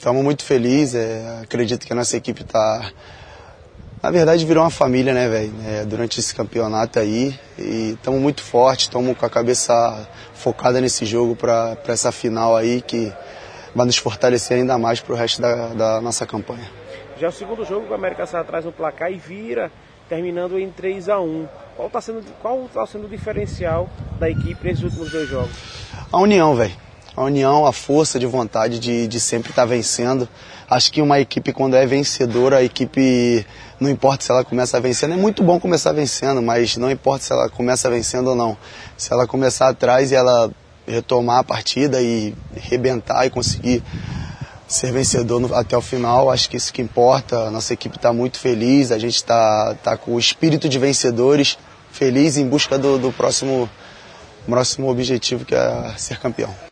Estamos muito felizes, é, acredito que a nossa equipe está. Na verdade, virou uma família, né, velho? É, durante esse campeonato aí. E estamos muito fortes, estamos com a cabeça focada nesse jogo para essa final aí que vai nos fortalecer ainda mais para o resto da, da, nossa campanha. Já é o segundo jogo, o América sai atrás no placar e vira, terminando em 3 a 1 Qual está sendo, qual tá sendo o diferencial da equipe nesses últimos dois jogos? A união, velho a união, a força de vontade de, de sempre estar tá vencendo. Acho que uma equipe, quando é vencedora, a equipe, não importa se ela começa vencendo, é muito bom começar vencendo, mas não importa se ela começa vencendo ou não. Se ela começar atrás e ela retomar a partida e rebentar e conseguir ser vencedor no, até o final, acho que isso que importa. A nossa equipe está muito feliz, a gente está tá com o espírito de vencedores, feliz em busca do, do próximo, próximo objetivo que é ser campeão.